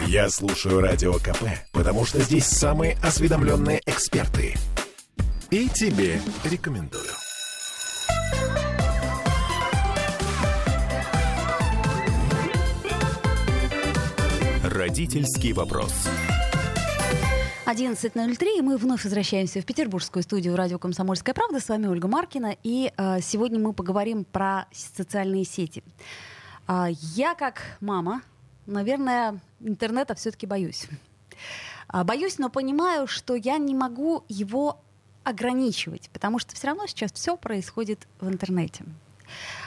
Я слушаю Радио КП, потому что здесь самые осведомленные эксперты. И тебе рекомендую. Родительский вопрос. 11.03, и мы вновь возвращаемся в петербургскую студию радио «Комсомольская правда». С вами Ольга Маркина, и э, сегодня мы поговорим про социальные сети. А, я как мама, наверное, интернета все-таки боюсь. А, боюсь, но понимаю, что я не могу его ограничивать, потому что все равно сейчас все происходит в интернете.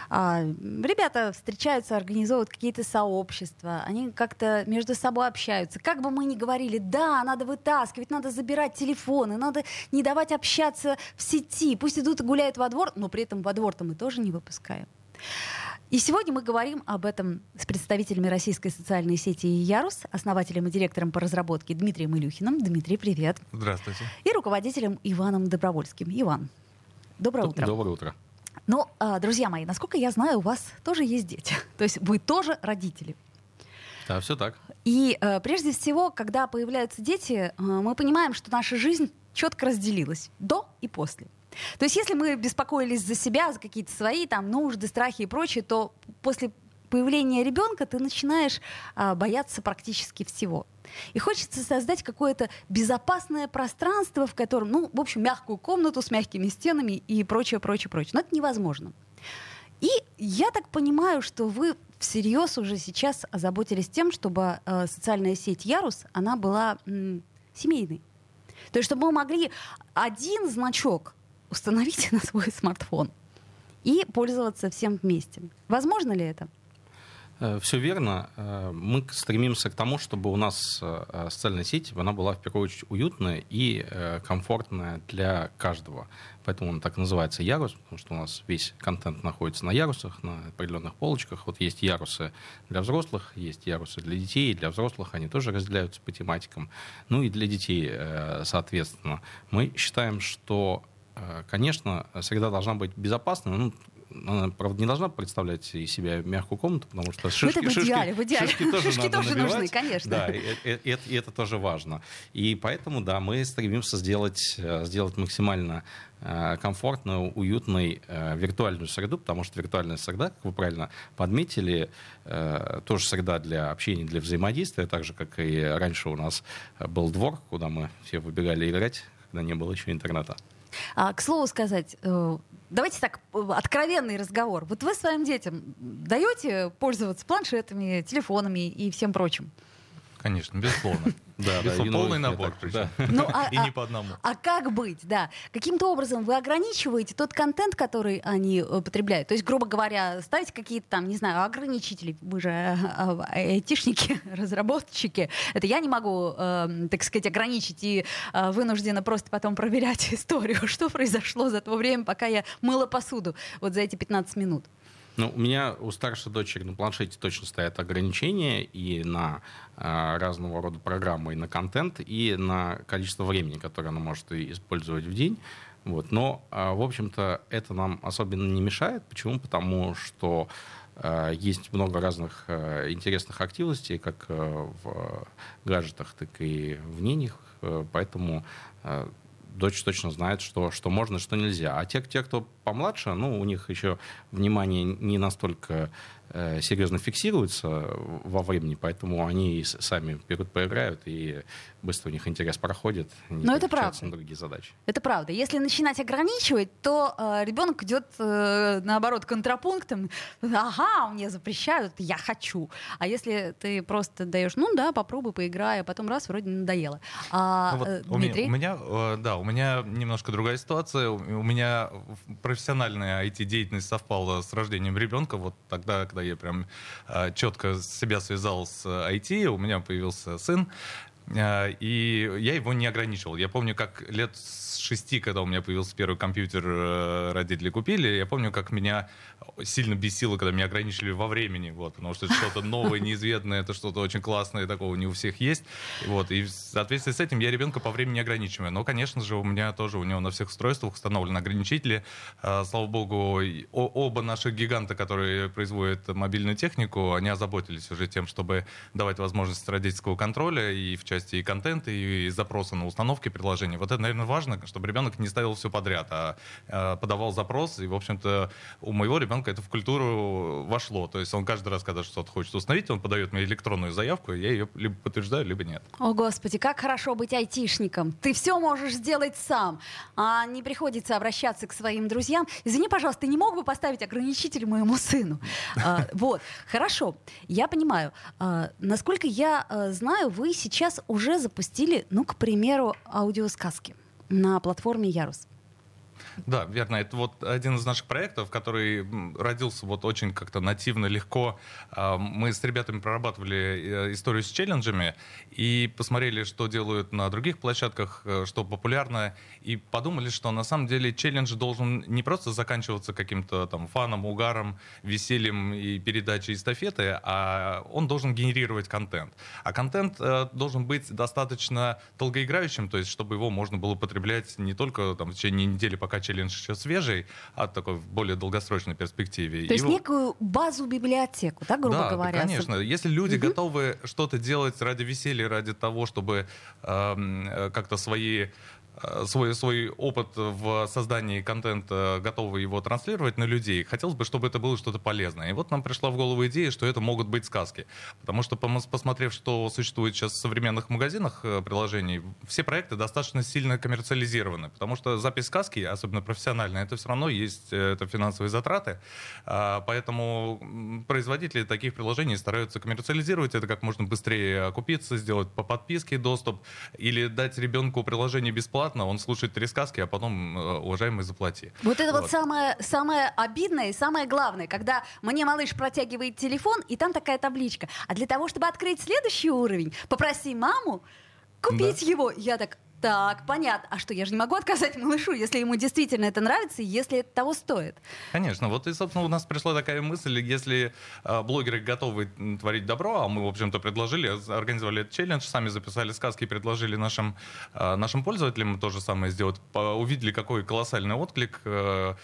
А, ребята встречаются, организовывают какие-то сообщества, они как-то между собой общаются. Как бы мы ни говорили, да, надо вытаскивать, надо забирать телефоны, надо не давать общаться в сети, пусть идут и гуляют во двор, но при этом во двор-то мы тоже не выпускаем. И сегодня мы говорим об этом с представителями российской социальной сети «Ярус», основателем и директором по разработке Дмитрием Илюхиным. Дмитрий, привет. Здравствуйте. И руководителем Иваном Добровольским. Иван, доброе утро. Доброе утро. Ну, а, друзья мои, насколько я знаю, у вас тоже есть дети. То есть вы тоже родители. Да, все так. И э, прежде всего, когда появляются дети, э, мы понимаем, что наша жизнь четко разделилась до и после. То есть если мы беспокоились за себя, за какие-то свои там нужды, страхи и прочее, то после появления ребенка ты начинаешь а, бояться практически всего. И хочется создать какое-то безопасное пространство, в котором, ну, в общем, мягкую комнату с мягкими стенами и прочее, прочее, прочее. Но это невозможно. И я так понимаю, что вы всерьез уже сейчас озаботились тем, чтобы э, социальная сеть Ярус, она была м, семейной. То есть, чтобы мы могли один значок установить на свой смартфон и пользоваться всем вместе. Возможно ли это? Э, Все верно. Э, мы стремимся к тому, чтобы у нас э, социальная сеть она была в первую очередь уютная и комфортная для каждого. Поэтому он так называется ярус, потому что у нас весь контент находится на ярусах, на определенных полочках. Вот есть ярусы для взрослых, есть ярусы для детей, для взрослых они тоже разделяются по тематикам. Ну и для детей, соответственно. Мы считаем, что Конечно, среда должна быть безопасной. Ну, она, правда, не должна представлять из себя мягкую комнату, потому что шишки, ну, это в идеале, шишки, в идеале. шишки тоже, шишки тоже нужны, конечно. Да, и, и, и, и это тоже важно. И поэтому, да, мы стремимся сделать, э, сделать максимально э, комфортную, уютной э, виртуальную среду, потому что виртуальная среда, как вы правильно подметили, э, тоже среда для общения, для взаимодействия, так же, как и раньше у нас был двор, куда мы все выбегали играть, когда не было еще интернета. А, к слову сказать, э, давайте так, э, откровенный разговор. Вот вы своим детям даете пользоваться планшетами, телефонами и всем прочим? Конечно, безусловно. Да, да, полный набор, так, причем. да. Ну, а, И а- не по одному. А как быть, да? Каким-то образом вы ограничиваете тот контент, который они э, потребляют? То есть, грубо говоря, ставите какие-то там, не знаю, ограничители. Вы же э, э, айтишники, разработчики. Это я не могу, э, так сказать, ограничить и э, вынуждена просто потом проверять историю, что произошло за то время, пока я мыла посуду вот за эти 15 минут. Ну, у меня у старшей дочери на планшете точно стоят ограничения и на э, разного рода программы, и на контент, и на количество времени, которое она может использовать в день. Вот. Но, э, в общем-то, это нам особенно не мешает. Почему? Потому что э, есть много разных интересных активностей, как в гаджетах, так и вне них. Э, Поэтому дочь точно знает, что, что можно, что нельзя. А те, те, кто помладше, ну, у них еще внимание не настолько серьезно фиксируется во времени, поэтому они сами берут, поиграют, и быстро у них интерес проходит. Но это правда. на другие задачи. Это правда. Если начинать ограничивать, то э, ребенок идет, э, наоборот, контрапунктом. Ага, мне запрещают, я хочу. А если ты просто даешь, ну да, попробуй, поиграй, а потом раз, вроде надоело. А, Ну вот э, у, меня, Дмитрий? у меня, э, да, у меня немножко другая ситуация. У у меня профессиональная IT-деятельность совпала с рождением ребенка. Вот тогда, когда я прям четко себя связал с IT, у меня появился сын. Э, и я его не ограничивал. Я помню, как лет с шести, когда у меня появился первый компьютер, э, родители купили, я помню, как меня сильно бесило, когда меня ограничили во времени, вот, потому что это что-то новое, неизведанное, это что-то очень классное, такого не у всех есть. Вот, и в соответствии с этим я ребенка по времени ограничиваю. Но, конечно же, у меня тоже, у него на всех устройствах установлены ограничители. А, слава богу, оба наших гиганта, которые производят мобильную технику, они озаботились уже тем, чтобы давать возможность родительского контроля и в части и контента, и запроса на установки приложений. Вот это, наверное, важно, чтобы ребенок не ставил все подряд, а, а подавал запрос. И, в общем-то, у моего ребенка это в культуру вошло. То есть он каждый раз, когда что-то хочет установить, он подает мне электронную заявку, я ее либо подтверждаю, либо нет. О, Господи, как хорошо быть айтишником. Ты все можешь сделать сам, а не приходится обращаться к своим друзьям. Извини, пожалуйста, ты не мог бы поставить ограничитель моему сыну? А, вот, хорошо, я понимаю. А, насколько я а, знаю, вы сейчас уже запустили, ну, к примеру, аудиосказки на платформе Ярус. Да, верно. Это вот один из наших проектов, который родился вот очень как-то нативно, легко. А, мы с ребятами прорабатывали э, историю с челленджами и посмотрели, что делают на других площадках, э, что популярно, и подумали, что на самом деле челлендж должен не просто заканчиваться каким-то там фаном, угаром, весельем и передачей эстафеты, а он должен генерировать контент. А контент э, должен быть достаточно долгоиграющим, то есть чтобы его можно было потреблять не только там, в течение недели, пока челлендж еще свежий, а такой в более долгосрочной перспективе. То есть Его... некую базу библиотеку, да, грубо да, говоря? Да, конечно. Если люди угу. готовы что-то делать ради веселья, ради того, чтобы эм, э, как-то свои свой, свой опыт в создании контента, готовы его транслировать на людей, хотелось бы, чтобы это было что-то полезное. И вот нам пришла в голову идея, что это могут быть сказки. Потому что, посмотрев, что существует сейчас в современных магазинах э, приложений, все проекты достаточно сильно коммерциализированы. Потому что запись сказки, особенно профессиональная, это все равно есть э, это финансовые затраты. А, поэтому производители таких приложений стараются коммерциализировать это как можно быстрее окупиться, сделать по подписке доступ или дать ребенку приложение бесплатно, бесплатно, он слушает три сказки, а потом, э, уважаемый, заплати. Вот это вот, вот самое, самое обидное и самое главное, когда мне малыш протягивает телефон, и там такая табличка. А для того, чтобы открыть следующий уровень, попроси маму купить да. его. Я так, так, понятно. А что, я же не могу отказать малышу, если ему действительно это нравится, если это того стоит? Конечно. Вот и, собственно, у нас пришла такая мысль, если э, блогеры готовы творить добро, а мы, в общем-то, предложили, организовали этот челлендж, сами записали сказки и предложили нашим, э, нашим пользователям то же самое сделать, увидели, какой колоссальный отклик э,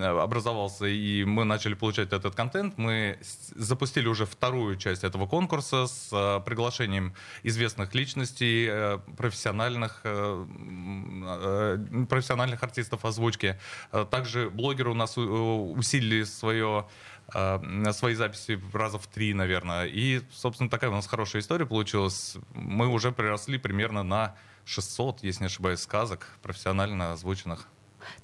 образовался, и мы начали получать этот контент. Мы запустили уже вторую часть этого конкурса с э, приглашением известных личностей, э, профессиональных, э, профессиональных артистов озвучки. Также блогеры у нас усилили свое свои записи раза в три, наверное. И, собственно, такая у нас хорошая история получилась. Мы уже приросли примерно на 600, если не ошибаюсь, сказок профессионально озвученных.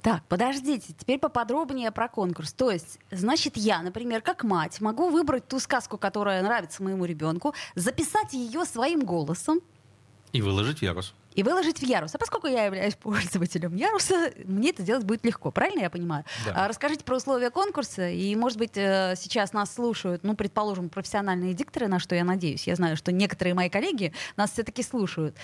Так, подождите, теперь поподробнее про конкурс. То есть, значит, я, например, как мать, могу выбрать ту сказку, которая нравится моему ребенку, записать ее своим голосом. И выложить в Ярус. И выложить в Ярус. А поскольку я являюсь пользователем Яруса, мне это сделать будет легко. Правильно я понимаю? Да. А, расскажите про условия конкурса. И, может быть, э, сейчас нас слушают, ну, предположим, профессиональные дикторы, на что я надеюсь. Я знаю, что некоторые мои коллеги нас все-таки слушают.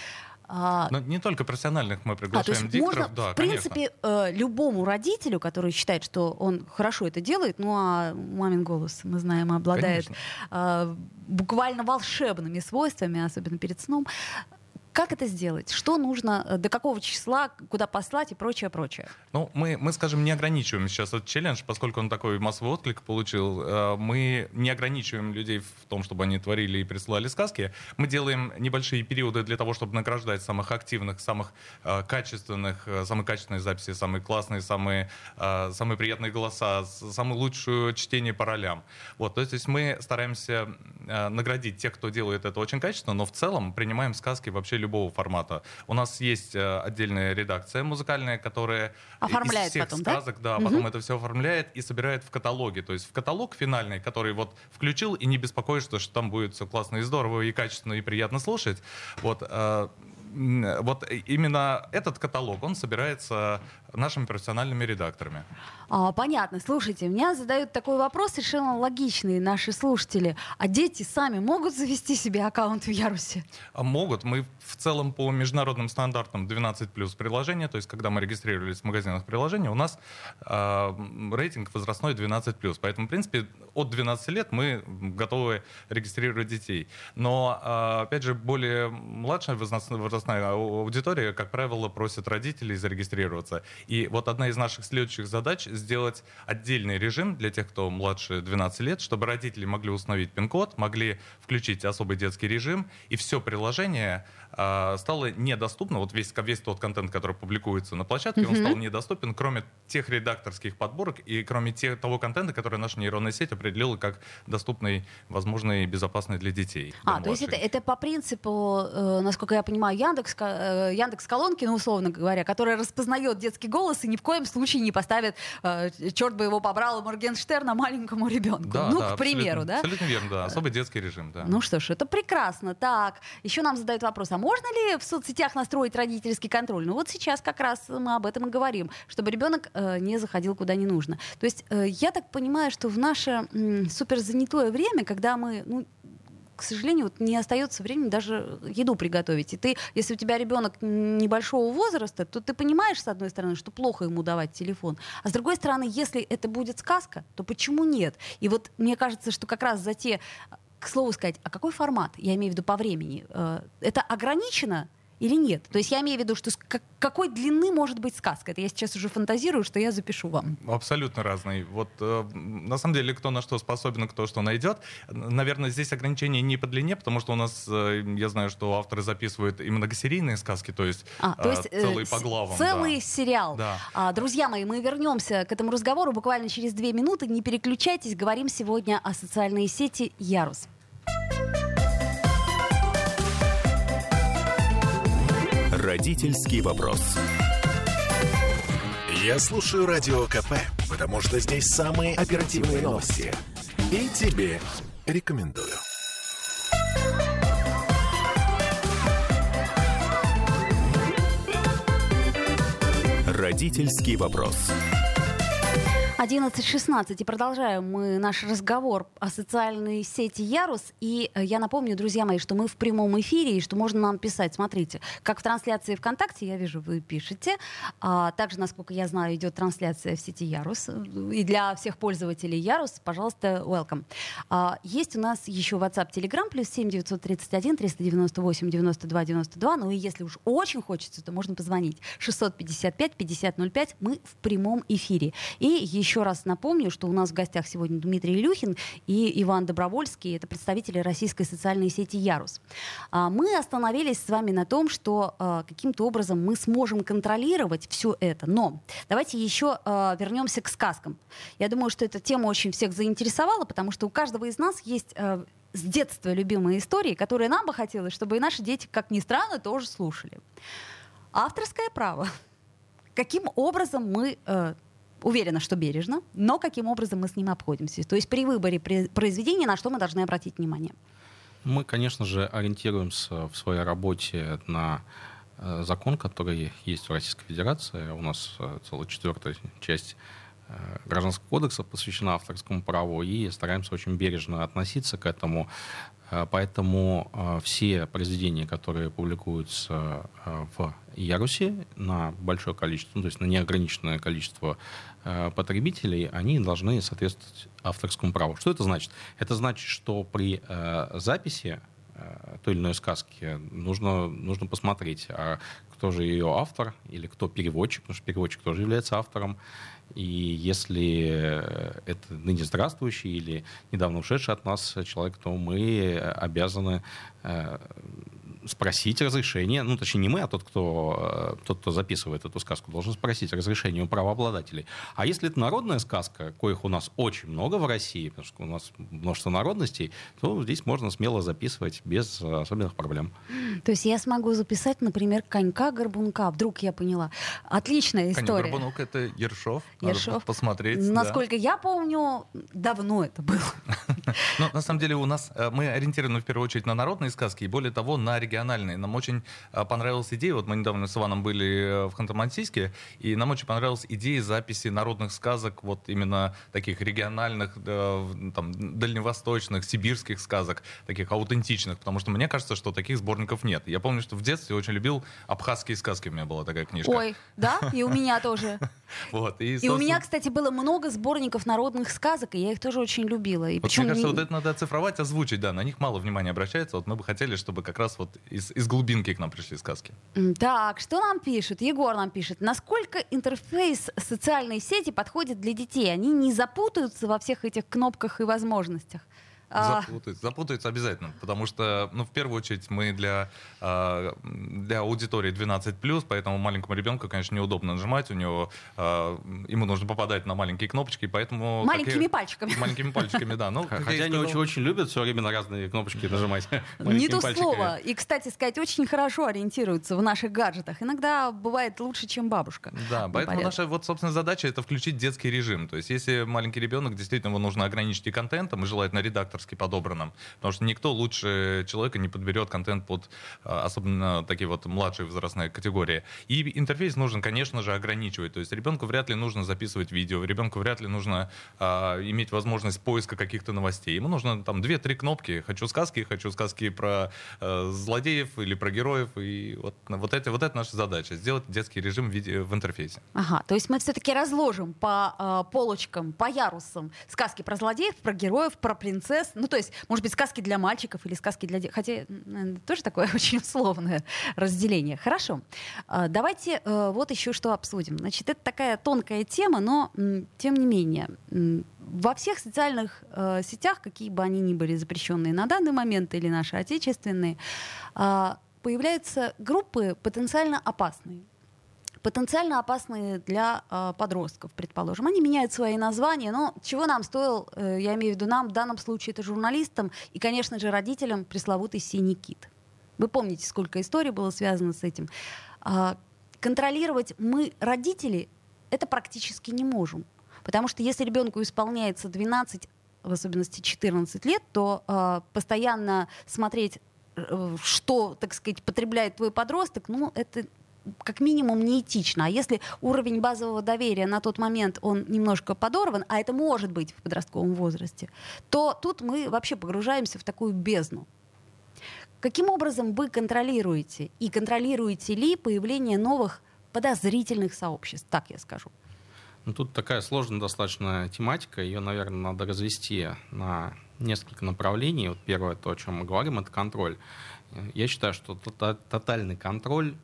А, Но не только профессиональных мы приглашаем а, то есть дикторов, можно, да, в принципе, э, любому родителю, который считает, что он хорошо это делает, ну а мамин голос, мы знаем, обладает э, буквально волшебными свойствами, особенно перед сном, как это сделать? Что нужно, э, до какого числа, куда послать и прочее, прочее? Ну, мы, мы, скажем, не ограничиваем сейчас этот челлендж, поскольку он такой массовый отклик получил. Э, мы не ограничиваем людей в том, чтобы они творили и присылали сказки. Мы делаем небольшие периоды для того, чтобы награждать самых активных, самых э, качественных, самые качественные записи, самые классные, самые, самые приятные голоса, самое лучшее чтение по ролям. Вот, то есть мы стараемся наградить тех, кто делает это очень качественно, но в целом принимаем сказки вообще любого формата. У нас есть э, отдельная редакция музыкальная, которая оформляет из всех потом, сказок, да, да потом это все оформляет и собирает в каталоге. То есть в каталог финальный, который вот включил и не беспокоишься, что там будет все классно и здорово, и качественно, и приятно слушать. Вот, э, вот именно этот каталог, он собирается нашими профессиональными редакторами. А, понятно. Слушайте, меня задают такой вопрос совершенно логичный наши слушатели. А дети сами могут завести себе аккаунт в Ярусе? А Могут. Мы в целом по международным стандартам 12 плюс приложения, то есть когда мы регистрировались в магазинах приложений, у нас э, рейтинг возрастной 12 плюс. Поэтому, в принципе, от 12 лет мы готовы регистрировать детей. Но, э, опять же, более младшая возрастная аудитория, как правило, просит родителей зарегистрироваться. И вот одна из наших следующих задач сделать отдельный режим для тех, кто младше 12 лет, чтобы родители могли установить пин-код, могли включить особый детский режим, и все приложение а, стало недоступно. Вот весь, весь тот контент, который публикуется на площадке, Мгм. он стал недоступен, кроме тех редакторских подборок и кроме тех, того контента, который наша нейронная сеть определила как доступный, возможный и безопасный для детей. А, для то есть это, младших. это по принципу, э, насколько я понимаю, Яндекс, э, Яндекс колонки, ну, условно говоря, которая распознает детский голос и ни в коем случае не поставит, э, черт бы его побрал, Моргенштерна маленькому ребенку. Да, ну, да, к примеру, да? Абсолютно верно, да. Особый детский режим, да. Ну что ж, это прекрасно. Так, еще нам задают вопрос, а можно ли в соцсетях настроить родительский контроль? Ну вот сейчас как раз мы об этом и говорим, чтобы ребенок э, не заходил куда не нужно. То есть э, я так понимаю, что в наше м, суперзанятое время, когда мы, ну, к сожалению, вот не остается времени даже еду приготовить. И ты, если у тебя ребенок небольшого возраста, то ты понимаешь, с одной стороны, что плохо ему давать телефон. А с другой стороны, если это будет сказка, то почему нет? И вот мне кажется, что как раз за те, к слову сказать, а какой формат, я имею в виду по времени, э, это ограничено или нет? То есть я имею в виду, что как- какой длины может быть сказка? Это я сейчас уже фантазирую, что я запишу вам. Абсолютно разный. Вот э, на самом деле, кто на что способен, кто что найдет. Наверное, здесь ограничение не по длине, потому что у нас, э, я знаю, что авторы записывают и многосерийные сказки, то есть, А, то э, есть э, целые по главам. целый да. сериал. Да. А, друзья мои, мы вернемся к этому разговору буквально через две минуты. Не переключайтесь, говорим сегодня о социальной сети Ярус. Родительский вопрос. Я слушаю Радио КП, потому что здесь самые оперативные новости. И тебе рекомендую. Родительский вопрос. 11.16. И продолжаем мы наш разговор о социальной сети Ярус. И э, я напомню, друзья мои, что мы в прямом эфире и что можно нам писать. Смотрите, как в трансляции ВКонтакте, я вижу, вы пишете. А также, насколько я знаю, идет трансляция в сети Ярус. И для всех пользователей Ярус, пожалуйста, welcome. А, есть у нас еще WhatsApp, Telegram, плюс 7 931 398 92 92. Ну и если уж очень хочется, то можно позвонить. 655 5005. Мы в прямом эфире. И еще раз напомню, что у нас в гостях сегодня Дмитрий Илюхин и Иван Добровольский. Это представители российской социальной сети «Ярус». А, Мы остановились с вами на том, что а, каким-то образом мы сможем контролировать все это. Но давайте еще а, вернемся к сказкам. Я думаю, что эта тема очень всех заинтересовала, потому что у каждого из нас есть с детства любимые истории, которые нам бы хотелось, чтобы и наши дети, как ни странно, тоже слушали. Авторское право. Каким образом мы э, уверена, что бережно, но каким образом мы с ним обходимся. То есть при выборе произведения на что мы должны обратить внимание. Мы, конечно же, ориентируемся в своей работе на э, закон, который есть в Российской Федерации. У нас э, целая четвертая часть Гражданского кодекса посвящена авторскому праву, и стараемся очень бережно относиться к этому. Э, Поэтому э, все произведения, которые публикуются э, в Ярусе на большое количество, ну, то есть на неограниченное количество э, потребителей, они должны соответствовать авторскому праву. Что это значит? Это значит, что при э, записи э, той или иной сказки нужно, нужно посмотреть, а кто же ее автор или кто переводчик, потому что переводчик тоже является автором. И если э, это ныне здравствующий или недавно ушедший от нас человек, то мы обязаны э, спросить разрешение, ну, точнее, не мы, а тот, кто, э, тот, кто записывает эту сказку, должен спросить разрешение у правообладателей. А если это народная сказка, коих у нас очень много в России, потому что у нас множество народностей, то здесь можно смело записывать без э, особенных проблем. То есть я смогу записать, например, конька-горбунка. Вдруг я поняла. Отличная Конь история. Горбунок это Ершов. Надо Ершов. посмотреть. да. Насколько я помню, давно это было. Но на самом деле у нас э, мы ориентированы в первую очередь на народные сказки и более того на региональные. Нам очень а, понравилась идея, вот мы недавно с Иваном были в Ханты-Мансийске, и нам очень понравилась идея записи народных сказок, вот именно таких региональных, там, дальневосточных, сибирских сказок, таких аутентичных, потому что мне кажется, что таких сборников нет. Я помню, что в детстве очень любил абхазские сказки, у меня была такая книжка. Ой, да? И у меня тоже. Вот, и, и у меня, кстати, было много сборников народных сказок, и я их тоже очень любила. И вот мне кажется, вот это надо оцифровать, озвучить, да, на них мало внимания обращается. Вот мы бы хотели, чтобы как раз вот из, из глубинки к нам пришли сказки. Так, что нам пишут? Егор нам пишет. Насколько интерфейс социальной сети подходит для детей? Они не запутаются во всех этих кнопках и возможностях? А. Запутаются. Запутаются обязательно, потому что, ну, в первую очередь, мы для, а, для аудитории 12+, поэтому маленькому ребенку, конечно, неудобно нажимать, у него, а, ему нужно попадать на маленькие кнопочки, поэтому... Маленькими какие, пальчиками. Маленькими пальчиками, да. Ну, Хотя они очень-очень любят все время на разные кнопочки нажимать. Не то слово. И, кстати сказать, очень хорошо ориентируются в наших гаджетах. Иногда бывает лучше, чем бабушка. Да, поэтому наша, вот, собственно, задача — это включить детский режим. То есть, если маленький ребенок, действительно, его нужно ограничить и контентом, и желательно редактор редакторски подобранном. Потому что никто лучше человека не подберет контент под а, особенно такие вот младшие возрастные категории. И интерфейс нужно, конечно же, ограничивать. То есть ребенку вряд ли нужно записывать видео, ребенку вряд ли нужно а, иметь возможность поиска каких-то новостей. Ему нужно там две-три кнопки. Хочу сказки, хочу сказки про а, злодеев или про героев. И вот, вот, это, вот это наша задача. Сделать детский режим в, виде, в интерфейсе. Ага, то есть мы все-таки разложим по э, полочкам, по ярусам сказки про злодеев, про героев, про принцесс, ну, то есть, может быть, сказки для мальчиков или сказки для... Хотя, тоже такое очень условное разделение. Хорошо. А, давайте э, вот еще что обсудим. Значит, это такая тонкая тема, но, тем не менее, во всех социальных э, сетях, какие бы они ни были запрещенные на данный момент или наши отечественные, а, появляются группы потенциально опасные потенциально опасные для э, подростков, предположим. Они меняют свои названия, но чего нам стоил, э, я имею в виду нам, в данном случае это журналистам и, конечно же, родителям пресловутый синий кит. Вы помните, сколько историй было связано с этим. Э, контролировать мы, родители, это практически не можем. Потому что если ребенку исполняется 12, в особенности 14 лет, то э, постоянно смотреть э, что, так сказать, потребляет твой подросток, ну, это как минимум неэтично. А если уровень базового доверия на тот момент он немножко подорван, а это может быть в подростковом возрасте, то тут мы вообще погружаемся в такую бездну. Каким образом вы контролируете и контролируете ли появление новых подозрительных сообществ, так я скажу? Ну, тут такая сложная достаточно тематика, ее, наверное, надо развести на несколько направлений. Вот первое, то, о чем мы говорим, это контроль. Я считаю, что тотальный контроль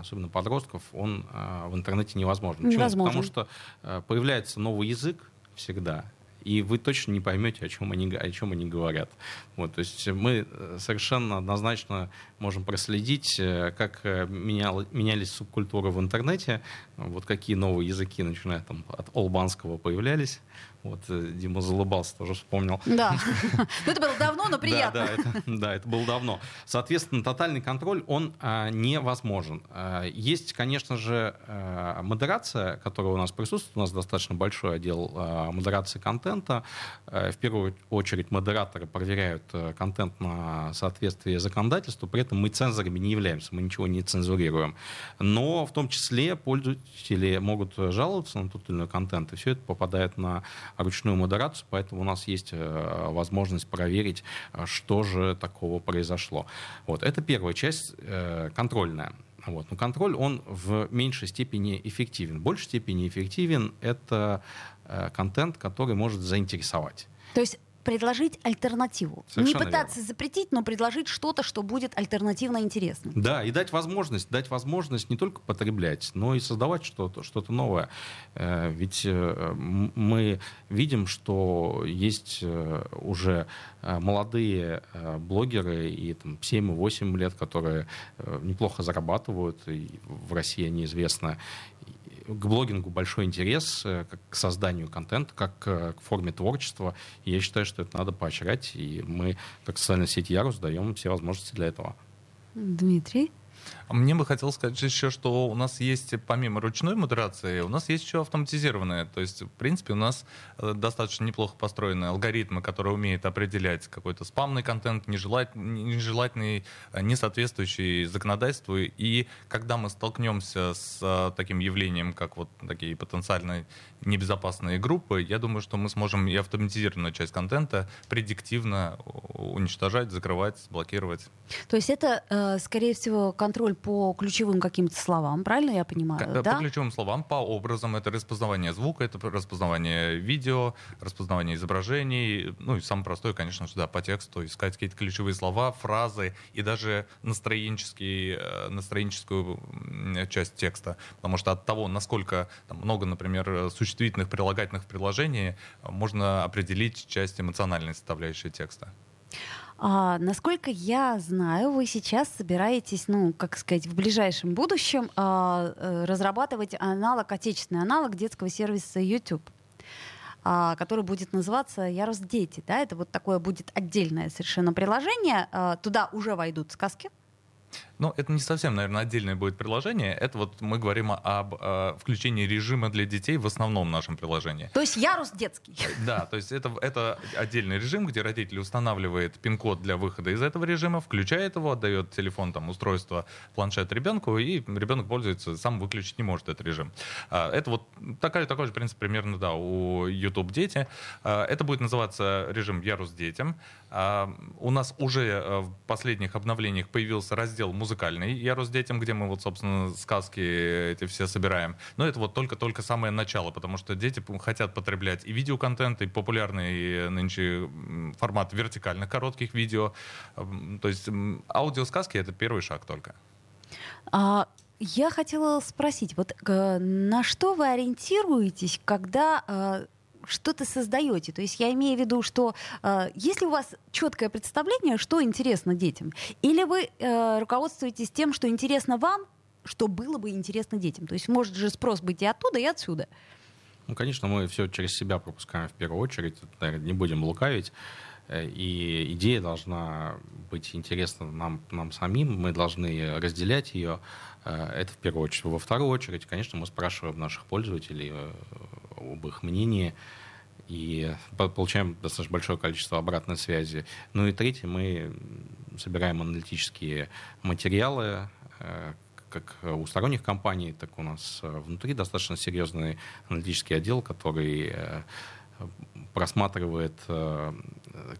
особенно подростков, он а, в интернете невозможен. Почему? Невозможен. Потому что а, появляется новый язык всегда, и вы точно не поймете, о чем они, о чем они говорят. Вот, то есть мы э, совершенно однозначно можем проследить, э, как э, менял, менялись субкультуры в интернете, вот какие новые языки, начиная там, от албанского, появлялись. Вот Дима залыбался, тоже вспомнил. Да, ну это было давно, но приятно. Да, это, было давно. Соответственно, тотальный контроль, он а, невозможен. А, есть, конечно же, а, модерация, которая у нас присутствует. У нас достаточно большой отдел модерации контента. В первую очередь модераторы проверяют а, контент на соответствие законодательству. При этом мы цензорами не являемся, мы ничего не цензурируем. Но в том числе пользователи могут жаловаться на тот или иной контент, и все это попадает на ручную модерацию, поэтому у нас есть э, возможность проверить, э, что же такого произошло. Вот. Это первая часть э, контрольная. Вот. Но контроль, он в меньшей степени эффективен. В большей степени эффективен это контент, который может заинтересовать. То есть предложить альтернативу. Совершенно не пытаться верно. запретить, но предложить что-то, что будет альтернативно интересным. Да, и дать возможность, дать возможность не только потреблять, но и создавать что-то, что-то новое. Э, ведь э, мы видим, что есть э, уже молодые блогеры и там, 7-8 лет, которые неплохо зарабатывают, и в России они известны к блогингу большой интерес, э, как к созданию контента, как э, к форме творчества. Я считаю, что это надо поощрять, и мы, как социальная сеть Ярус, даем все возможности для этого. Дмитрий? Мне бы хотелось сказать еще, что у нас есть, помимо ручной модерации, у нас есть еще автоматизированная. То есть, в принципе, у нас э, достаточно неплохо построены алгоритмы, которые умеют определять какой-то спамный контент, нежелательный, нежелательный э, не соответствующий законодательству. И когда мы столкнемся с э, таким явлением, как вот такие потенциально небезопасные группы, я думаю, что мы сможем и автоматизированную часть контента предиктивно уничтожать, закрывать, блокировать. То есть это, скорее всего, контроль по ключевым каким-то словам, правильно я понимаю? По да? ключевым словам, по образам, это распознавание звука, это распознавание видео, распознавание изображений, ну и самое простое, конечно же, да, по тексту, искать какие-то ключевые слова, фразы и даже настроенческие, э, настроенческую часть текста. Потому что от того, насколько там, много, например, существительных, прилагательных в приложении, можно определить часть эмоциональной составляющей текста. А, насколько я знаю, вы сейчас собираетесь, ну, как сказать, в ближайшем будущем а, э, разрабатывать аналог, отечественный аналог детского сервиса YouTube а, который будет называться «Ярус дети». Да? Это вот такое будет отдельное совершенно приложение. А, туда уже войдут сказки, ну, это не совсем, наверное, отдельное будет приложение. Это вот мы говорим об э, включении режима для детей в основном нашем приложении. То есть ярус детский. Да, то есть это, это отдельный режим, где родитель устанавливает пин-код для выхода из этого режима, включает его, отдает телефон, там, устройство, планшет ребенку, и ребенок пользуется, сам выключить не может этот режим. А, это вот такой, такой же принцип примерно, да, у YouTube дети. А, это будет называться режим ярус детям. У нас уже э, в последних обновлениях появился раздел музыкальный «Я рос детям», где мы вот, собственно, сказки эти все собираем. Но это вот только-только самое начало, потому что дети хотят потреблять и видеоконтент, и популярный нынче формат вертикальных коротких видео. То есть аудиосказки — это первый шаг только. А... Я хотела спросить, вот э, на что вы ориентируетесь, когда э, что-то создаете. То есть я имею в виду, что э, если у вас четкое представление, что интересно детям, или вы э, руководствуетесь тем, что интересно вам, что было бы интересно детям. То есть может же спрос быть и оттуда, и отсюда. Ну, конечно, мы все через себя пропускаем в первую очередь, не будем лукавить. Э, и идея должна быть интересна нам, нам самим, мы должны разделять ее. Э, это в первую очередь. Во вторую очередь, конечно, мы спрашиваем наших пользователей э, об их мнении и получаем достаточно большое количество обратной связи. Ну и третье, мы собираем аналитические материалы, э, как у сторонних компаний, так у нас э, внутри достаточно серьезный аналитический отдел, который э, просматривает,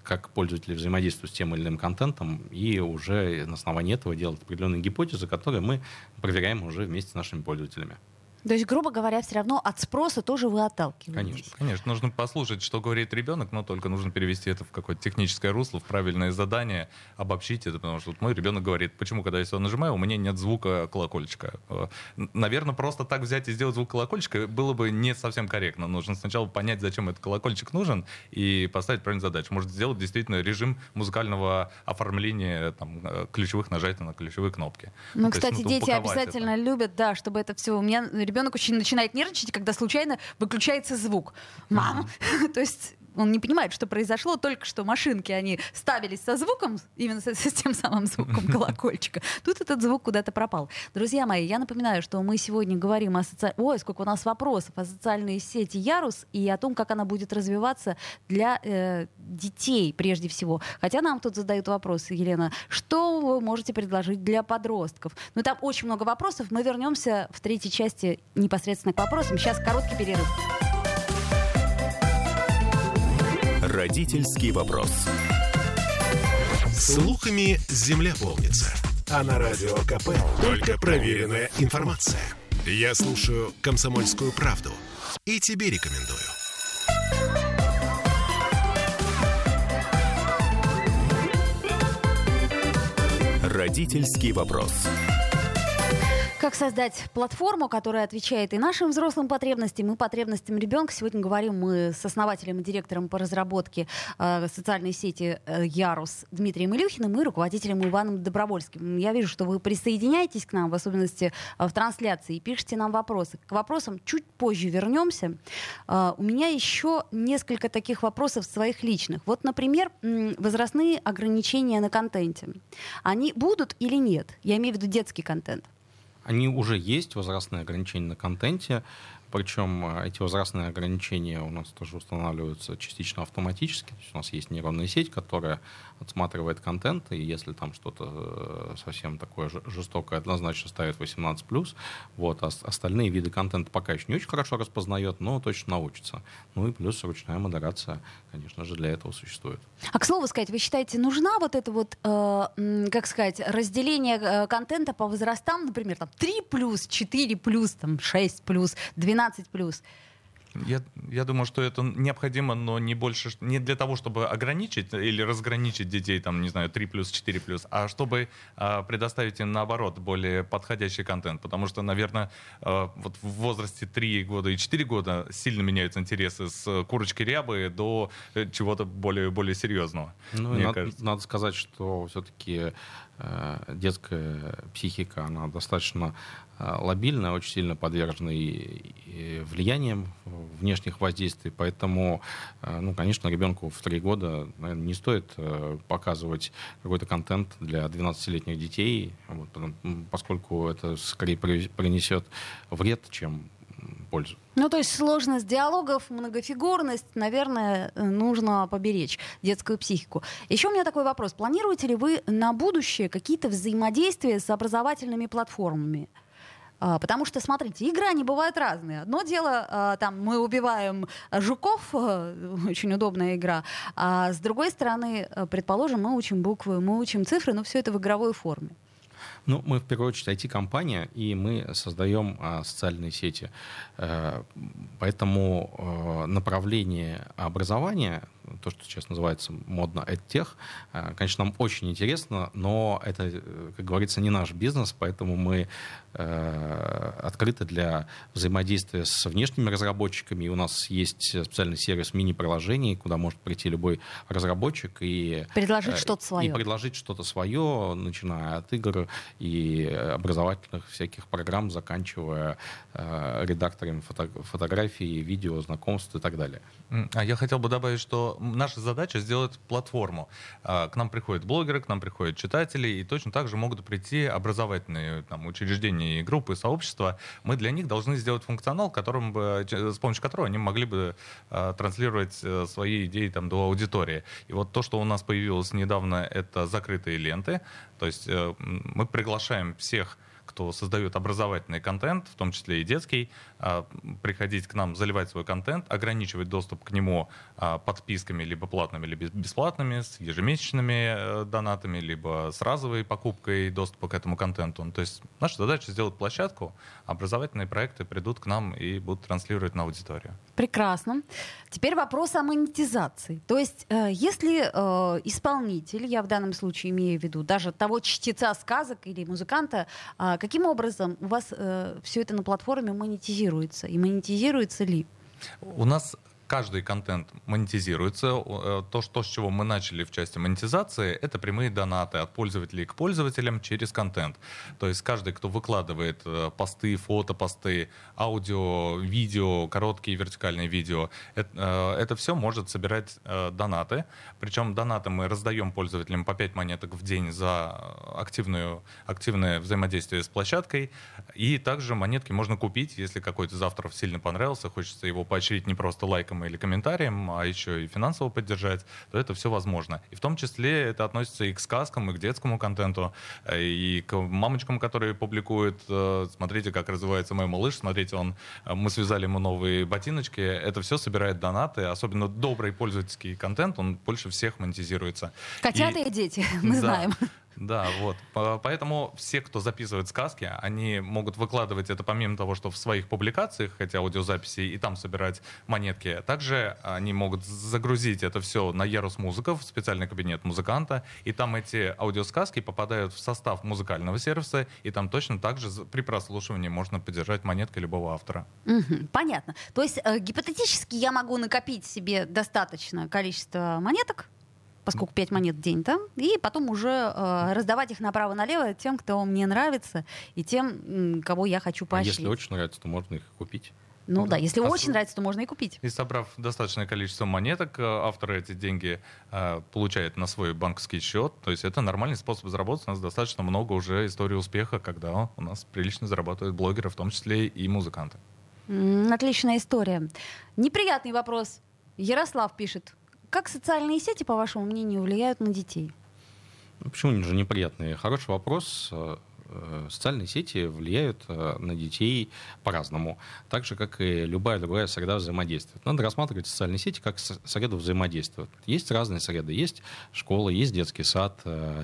как пользователи взаимодействуют с тем или иным контентом, и уже на основании этого делает определенные гипотезы, которые мы проверяем уже вместе с нашими пользователями. То есть, грубо говоря, все равно от спроса тоже вы отталкиваетесь. Конечно, конечно. Нужно послушать, что говорит ребенок, но только нужно перевести это в какое-то техническое русло, в правильное задание, обобщить это, потому что вот мой ребенок говорит, почему, когда я сюда нажимаю, у меня нет звука колокольчика. Э, Наверное, просто так взять и сделать звук колокольчика было бы не совсем корректно. Нужно сначала понять, зачем этот колокольчик нужен, и поставить правильную задачу. Может сделать действительно режим музыкального оформления там, э, ключевых нажатий на ключевые кнопки. Ну, То кстати, есть, дети обязательно это. любят, да, чтобы это все... У меня ребенок очень начинает нервничать, когда случайно выключается звук. Мама! То есть он не понимает, что произошло, только что машинки, они ставились со звуком, именно с, с тем самым звуком колокольчика. Тут этот звук куда-то пропал. Друзья мои, я напоминаю, что мы сегодня говорим о социальной... Ой, сколько у нас вопросов о социальной сети Ярус и о том, как она будет развиваться для э, детей прежде всего. Хотя нам тут задают вопросы, Елена, что вы можете предложить для подростков? Ну, там очень много вопросов. Мы вернемся в третьей части непосредственно к вопросам. Сейчас короткий перерыв. Родительский вопрос. Слухами земля полнится. А на радио КП только проверенная информация. Я слушаю «Комсомольскую правду» и тебе рекомендую. Родительский вопрос. Как создать платформу, которая отвечает и нашим взрослым потребностям, и потребностям ребенка? Сегодня говорим мы с основателем и директором по разработке э, социальной сети э, Ярус Дмитрием Илюхиным и руководителем Иваном Добровольским. Я вижу, что вы присоединяетесь к нам, в особенности э, в трансляции, и пишите нам вопросы. К вопросам чуть позже вернемся. Э, у меня еще несколько таких вопросов своих личных. Вот, например, возрастные ограничения на контенте. Они будут или нет? Я имею в виду детский контент. Они уже есть, возрастные ограничения на контенте. Причем э, эти возрастные ограничения у нас тоже устанавливаются частично автоматически. То есть у нас есть нейронная сеть, которая отсматривает контент, и если там что-то э, совсем такое жестокое, однозначно ставит 18+. Вот, а остальные виды контента пока еще не очень хорошо распознает, но точно научится. Ну и плюс ручная модерация, конечно же, для этого существует. А к слову сказать, вы считаете, нужна вот это вот, э, как сказать, разделение э, контента по возрастам, например, там 3 плюс, 4 плюс, там 6 плюс, 12 плюс? Я, я думаю, что это необходимо, но не больше, не для того, чтобы ограничить или разграничить детей, там, не знаю, 3 плюс, 4 плюс, а чтобы э, предоставить им, наоборот, более подходящий контент. Потому что, наверное, э, вот в возрасте 3 года и 4 года сильно меняются интересы с курочки рябы до э, чего-то более, более серьезного. Ну, мне надо, кажется. надо сказать, что все-таки э, детская психика, она достаточно Э, лобильно, очень сильно влиянием внешних воздействий, поэтому, э, ну, конечно, ребенку в три года наверное, не стоит э, показывать какой-то контент для 12-летних детей, вот, поскольку это скорее принесет вред, чем пользу. Ну, то есть сложность диалогов, многофигурность, наверное, нужно поберечь детскую психику. Еще у меня такой вопрос. Планируете ли вы на будущее какие-то взаимодействия с образовательными платформами? А, потому что, смотрите, игры, они бывают разные. Одно дело, а, там, мы убиваем жуков, а, очень удобная игра, а с другой стороны, предположим, мы учим буквы, мы учим цифры, но все это в игровой форме. Ну, мы в первую очередь IT-компания, и мы создаем а, социальные сети. А, поэтому а, направление образования, то, что сейчас называется модно EdTech, а, конечно, нам очень интересно, но это, как говорится, не наш бизнес, поэтому мы а, открыты для взаимодействия с внешними разработчиками. И у нас есть специальный сервис мини-приложений, куда может прийти любой разработчик и предложить э, что-то свое. И предложить что-то свое, начиная от игр и образовательных всяких программ, заканчивая э, редакторами фото фотографий, видео, знакомств и так далее. А я хотел бы добавить, что наша задача сделать платформу. А, к нам приходят блогеры, к нам приходят читатели, и точно так же могут прийти образовательные там, учреждения, группы, сообщества. Мы для них должны сделать функционал, которым бы, с помощью которого они могли бы а, транслировать э, свои идеи там, до аудитории. И вот то, что у нас появилось недавно, это закрытые ленты. То есть э, мы приглашаем всех кто создает образовательный контент, в том числе и детский, а, приходить к нам, заливать свой контент, ограничивать доступ к нему а, подписками, либо платными, либо бесплатными, с ежемесячными э, донатами, либо с разовой покупкой доступа к этому контенту. То есть наша задача сделать площадку, образовательные проекты придут к нам и будут транслировать на аудиторию. Прекрасно. Теперь вопрос о монетизации. То есть, э, если э, исполнитель, я в данном случае имею в виду даже того чтеца сказок или музыканта, э, каким образом у вас все это на платформе монетизируется? И монетизируется ли? У нас каждый контент монетизируется. Э, то, что, с чего мы начали в части монетизации, это прямые донаты от пользователей к пользователям через контент. То есть каждый, кто выкладывает э, посты, фото, посты, аудио, видео, короткие вертикальные видео, это, э, это все может собирать донаты. Причем донаты мы раздаем пользователям по 5 монеток в день за активную, активное взаимодействие с площадкой. И также монетки можно купить, если какой-то завтра сильно понравился, хочется его поощрить не просто лайком, лайком или комментарием, а еще и финансово поддержать, то это все возможно. И в том числе это относится и к сказкам, и к детскому контенту, э, и к мамочкам, которые публикуют, э, смотрите, как развивается мой малыш, смотрите, он, э, мы связали ему новые ботиночки, это все собирает донаты, особенно добрый пользовательский контент, он больше всех монетизируется. Котята и, и дети, мы да. знаем. Да, вот. Поэтому все, кто записывает сказки, они могут выкладывать это помимо того, что в своих публикациях, хотя аудиозаписи, и там собирать монетки. Также они могут загрузить это все на Ярус Музыка, в специальный кабинет музыканта, и там эти аудиосказки попадают в состав музыкального сервиса, и там точно так же при прослушивании можно поддержать монеткой любого автора. Понятно. То есть э, гипотетически я могу накопить себе достаточное количество монеток, поскольку 5 монет в день, да, и потом уже э, раздавать их направо-налево тем, кто мне нравится, и тем, кого я хочу поощрить. А если очень нравится, то можно их купить. Ну да, если а очень нравится, то можно и купить. И собрав достаточное количество монеток, э, автор эти деньги э, получает на свой банковский счет. То есть это нормальный способ заработать. У нас достаточно много уже историй успеха, когда у нас прилично зарабатывают блогеры, в том числе и музыканты. Отличная история. Неприятный вопрос. Ярослав пишет. Как социальные сети, по вашему мнению, влияют на детей? Ну, почему же неприятный? Хороший вопрос. Э, э, социальные сети влияют э, на детей по-разному, так же, как и любая другая среда взаимодействия. Надо рассматривать социальные сети как среду взаимодействия. Есть разные среды. Есть школа, есть детский сад,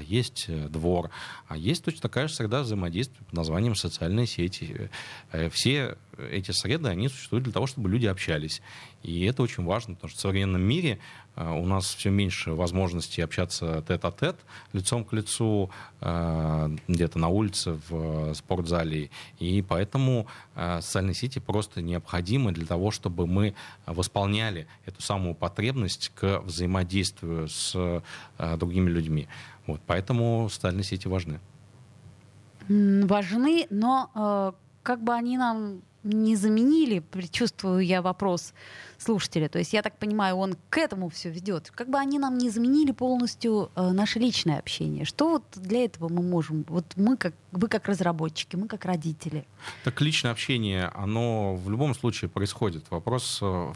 есть двор, а есть точно такая же среда взаимодействия под названием социальные сети. Все эти среды, они существуют для того, чтобы люди общались. И это очень важно, потому что в современном мире э, у нас все меньше возможностей общаться тет-а-тет, лицом к лицу, э, где-то на улице, в спортзале. И поэтому э, социальные сети просто необходимы для того, чтобы мы восполняли эту самую потребность к взаимодействию с другими людьми. Вот, поэтому социальные сети важны. Важны, но как бы они нам не заменили, предчувствую я вопрос слушателя. То есть я так понимаю, он к этому все ведет. Как бы они нам не заменили полностью э, наше личное общение. Что вот для этого мы можем? Вот мы как вы как разработчики, мы как родители. Так личное общение, оно в любом случае происходит. Вопрос э,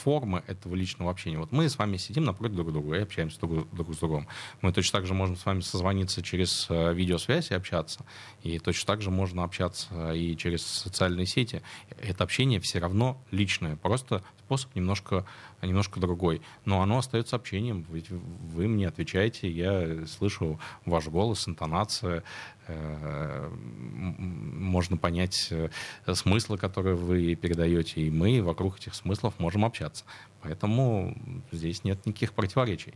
формы этого личного общения. Вот мы с вами сидим напротив друг друга и общаемся друг, друг с другом. Мы точно так же можем с вами созвониться через э, видеосвязь и общаться. И точно так же можно общаться и через социальные сети. Это общение все равно личное. Просто способ немножко, немножко другой. Но оно остается общением. Ведь вы мне отвечаете, я слышу ваш голос, интонация. Э, можно понять э, смыслы, которые вы передаете, и мы вокруг этих смыслов можем общаться. Поэтому здесь нет никаких противоречий.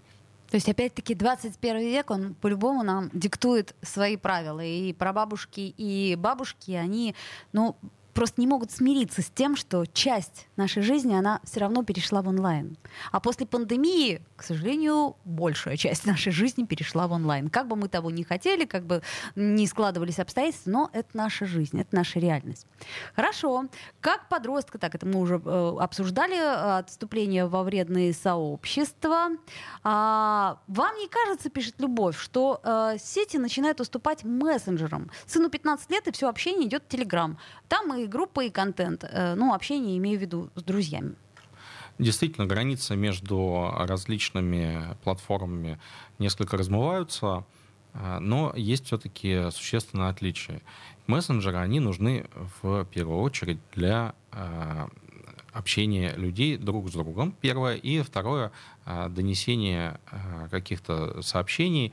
То есть, опять-таки, 21 век, он по-любому нам диктует свои правила. И прабабушки, и бабушки, они, ну, просто не могут смириться с тем, что часть нашей жизни, она все равно перешла в онлайн. А после пандемии, к сожалению, большая часть нашей жизни перешла в онлайн. Как бы мы того не хотели, как бы не складывались обстоятельства, но это наша жизнь, это наша реальность. Хорошо. Как подростка, так это мы уже э, обсуждали, отступление во вредные сообщества. А, вам не кажется, пишет Любовь, что э, сети начинают уступать мессенджерам? Сыну 15 лет, и все общение идет в Телеграм. Там и группа, и контент. Э, ну, общение имею в виду с друзьями. Действительно, границы между различными платформами несколько размываются, э, но есть все-таки существенное отличие. Мессенджеры, они нужны в первую очередь для э, общения людей друг с другом, первое, и второе, донесение каких-то сообщений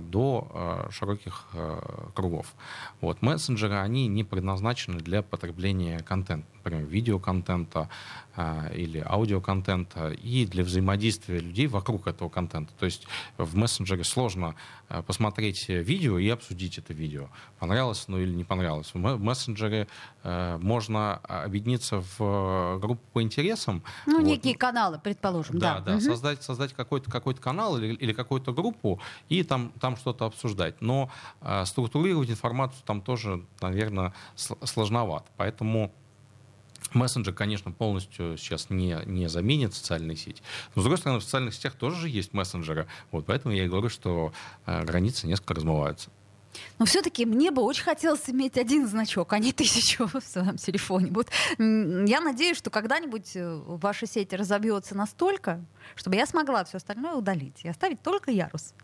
до э, широких э, кругов. Вот. Мессенджеры, они не предназначены для потребления контента, например, видеоконтента или аудиоконтента и для взаимодействия людей вокруг этого контента. То есть в мессенджере сложно посмотреть видео и обсудить это видео. Понравилось оно или не понравилось. В мессенджере можно объединиться в группу по интересам. Ну, вот. некие каналы, предположим. Да, да, да. Угу. Создать, создать какой-то какой канал или, или какую-то группу и там, там что-то обсуждать. Но э, структурировать информацию там тоже, наверное, сложновато. Поэтому Мессенджер, конечно, полностью сейчас не, не заменит социальные сети. Но, с другой стороны, в социальных сетях тоже же есть мессенджеры. Вот поэтому я и говорю, что э, границы несколько размываются. Но все-таки мне бы очень хотелось иметь один значок, а не тысячу в своем телефоне. Вот я надеюсь, что когда-нибудь э, ваша сеть разобьется настолько, чтобы я смогла все остальное удалить и оставить только ярус.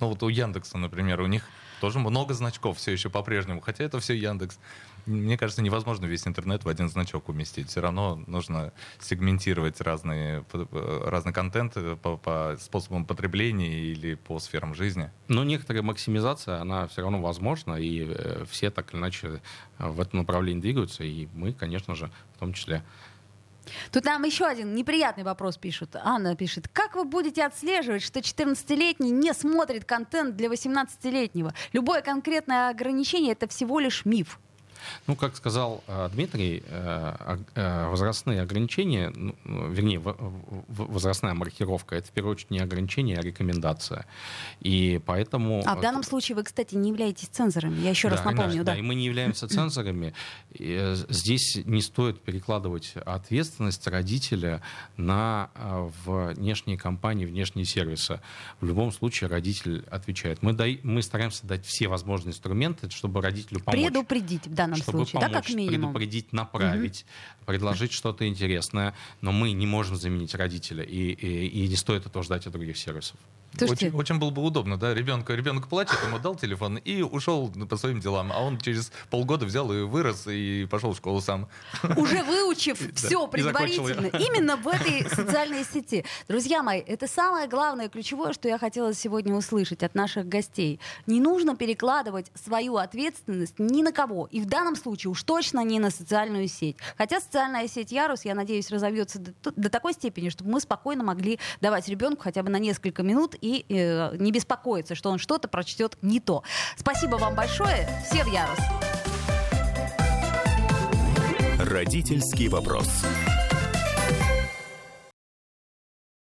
Ну вот у Яндекса, например, у них тоже много значков все еще по-прежнему, хотя это все Яндекс. Мне кажется, невозможно весь интернет в один значок уместить. Все равно нужно сегментировать разные, разный контент по, по способам потребления или по сферам жизни. Но некоторая максимизация, она все равно возможна, и э, все так или иначе в этом направлении двигаются, и мы, конечно же, в том числе. Тут нам еще один неприятный вопрос пишут. Анна пишет. Как вы будете отслеживать, что 14-летний не смотрит контент для 18-летнего? Любое конкретное ограничение — это всего лишь миф. Ну, как сказал э, Дмитрий, э, э, возрастные ограничения, ну, вернее, возрастная маркировка, это в первую очередь не ограничение, а рекомендация. И поэтому... А в данном случае вы, кстати, не являетесь цензорами, я еще да, раз напомню. Да, да, и мы не являемся цензорами. Здесь не стоит перекладывать ответственность родителя на внешние компании, внешние сервисы. В любом случае родитель отвечает. Мы, дай, мы стараемся дать все возможные инструменты, чтобы родителю помочь. Предупредить в данном данном чтобы случае, помочь, да, как минимум? предупредить, направить, угу. предложить что-то интересное, но мы не можем заменить родителя, и, и, и не стоит этого ждать от других сервисов. Очень, очень было бы удобно, да, ребенка, ребенок плачет, ему дал телефон и ушел по своим делам, а он через полгода взял и вырос и пошел в школу сам. Уже выучив все предварительно, именно в этой социальной сети. Друзья мои, это самое главное, ключевое, что я хотела сегодня услышать от наших гостей. Не нужно перекладывать свою ответственность ни на кого, и в данном случае уж точно не на социальную сеть. Хотя социальная сеть Ярус, я надеюсь, разовьется до, до такой степени, чтобы мы спокойно могли давать ребенку хотя бы на несколько минут и э, не беспокоиться, что он что-то прочтет не то. Спасибо вам большое. Все в ярус. Родительский вопрос.